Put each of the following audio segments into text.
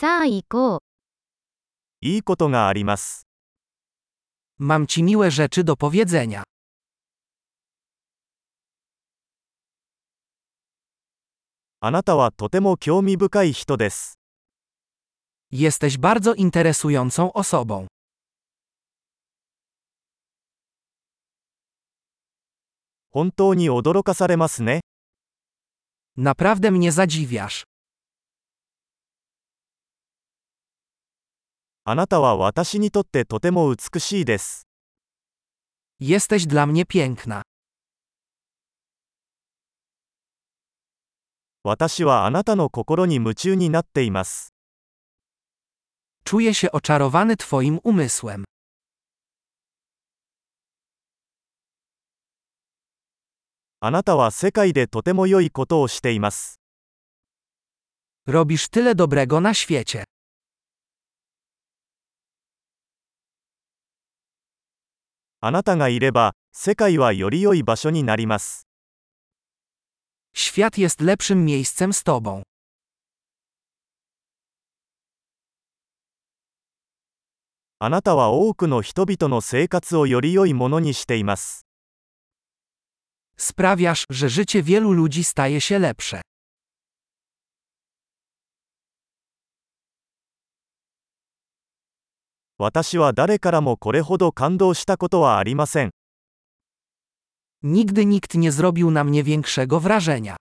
さあ行こう。いいことがあります。Mam ci miłe rzeczy do powiedzenia. あなたはとても興味深い人です。Jesteś bardzo interesującą osobą. 本当に驚かされますね。Naprawdę mnie zadziwiasz. あなたは私にとってとても美しいです。 Jesteś dla mnie piękna. 私はあなたの心に夢中になっています。 Czuję się oczarowany Twoim umysłem. あなたは世界でとても良いことをしています。 Robisz tyle dobrego na świecie. あなたがいれば、世界はより良い場所になります。Świat jest lepszym miejscem z Tobą. あなたは多くの人々の生活をより良いものにしています。Sprawiasz, że życie wielu ludzi staje się lepsze. 私は誰からもこれほど感動したことはありません。Nigdy nikt nie zrobił na mnie większego wrażenia.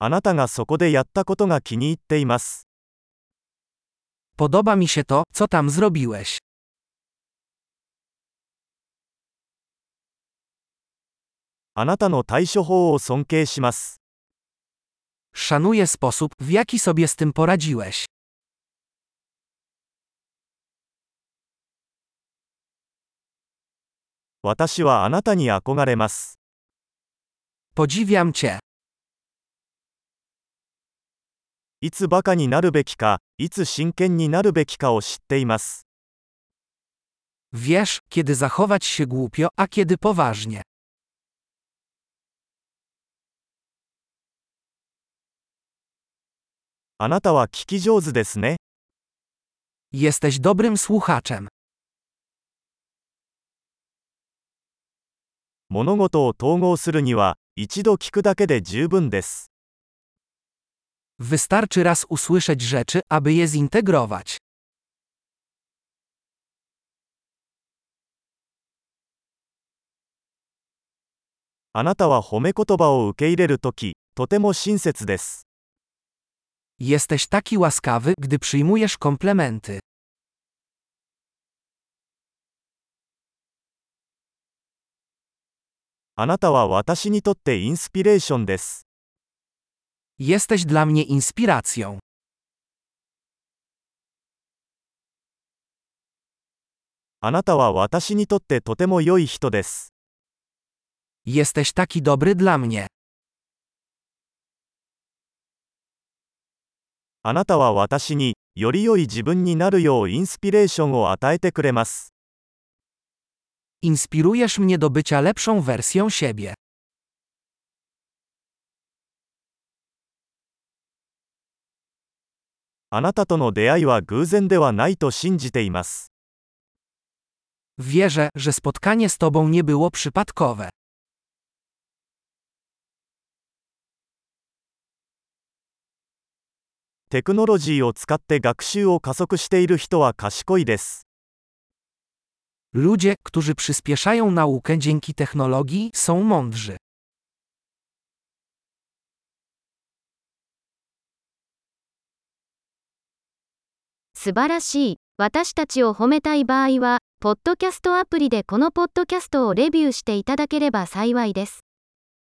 あなたがそこでやったことが気に入っています。Podoba mi się to, co tam zrobiłeś. あなたの対処法を尊敬します。Szanuję sposób, w jaki sobie z tym poradziłeś. 私はあなたに憧れます。 Podziwiam Cię. いつバカになるべきか、いつ真剣になるべきかを知っています。 Wiesz, kiedy zachować się głupio, a kiedy poważnie. あなたは聞き上手ですね。Jesteś dobrym słuchaczem. 物事を統合するには、一度聞くだけで十分です。Wystarczy raz usłyszeć rzeczy, aby je zintegrować. あなたは褒め言葉を受け入れるとき、とても親切です。Jesteś taki łaskawy, gdy przyjmujesz komplementy. あなたは私にとってインスピレーションです。 Jesteś dla mnie inspiracją. あなたは私にとってとても良い人です。 Jesteś taki dobry dla mnie. あなたは私に、より良い自分になるようインスピレーションを与えてくれます。 Inspirujesz mnie do bycia lepszą wersją siebie. あなたとの出会いは偶然ではないと信じています。 Wierzę, że spotkanie z Tobą nie było przypadkowe. テクノロジーを使って学習を加速している人は賢いです。Ludzie, którzy przyspieszają naukę dzięki technologii, są mądrzy. 素晴らしい。私たちを褒めたい場合は、ポッドキャストアプリでこのポッドキャストをレビューしていただければ幸いです。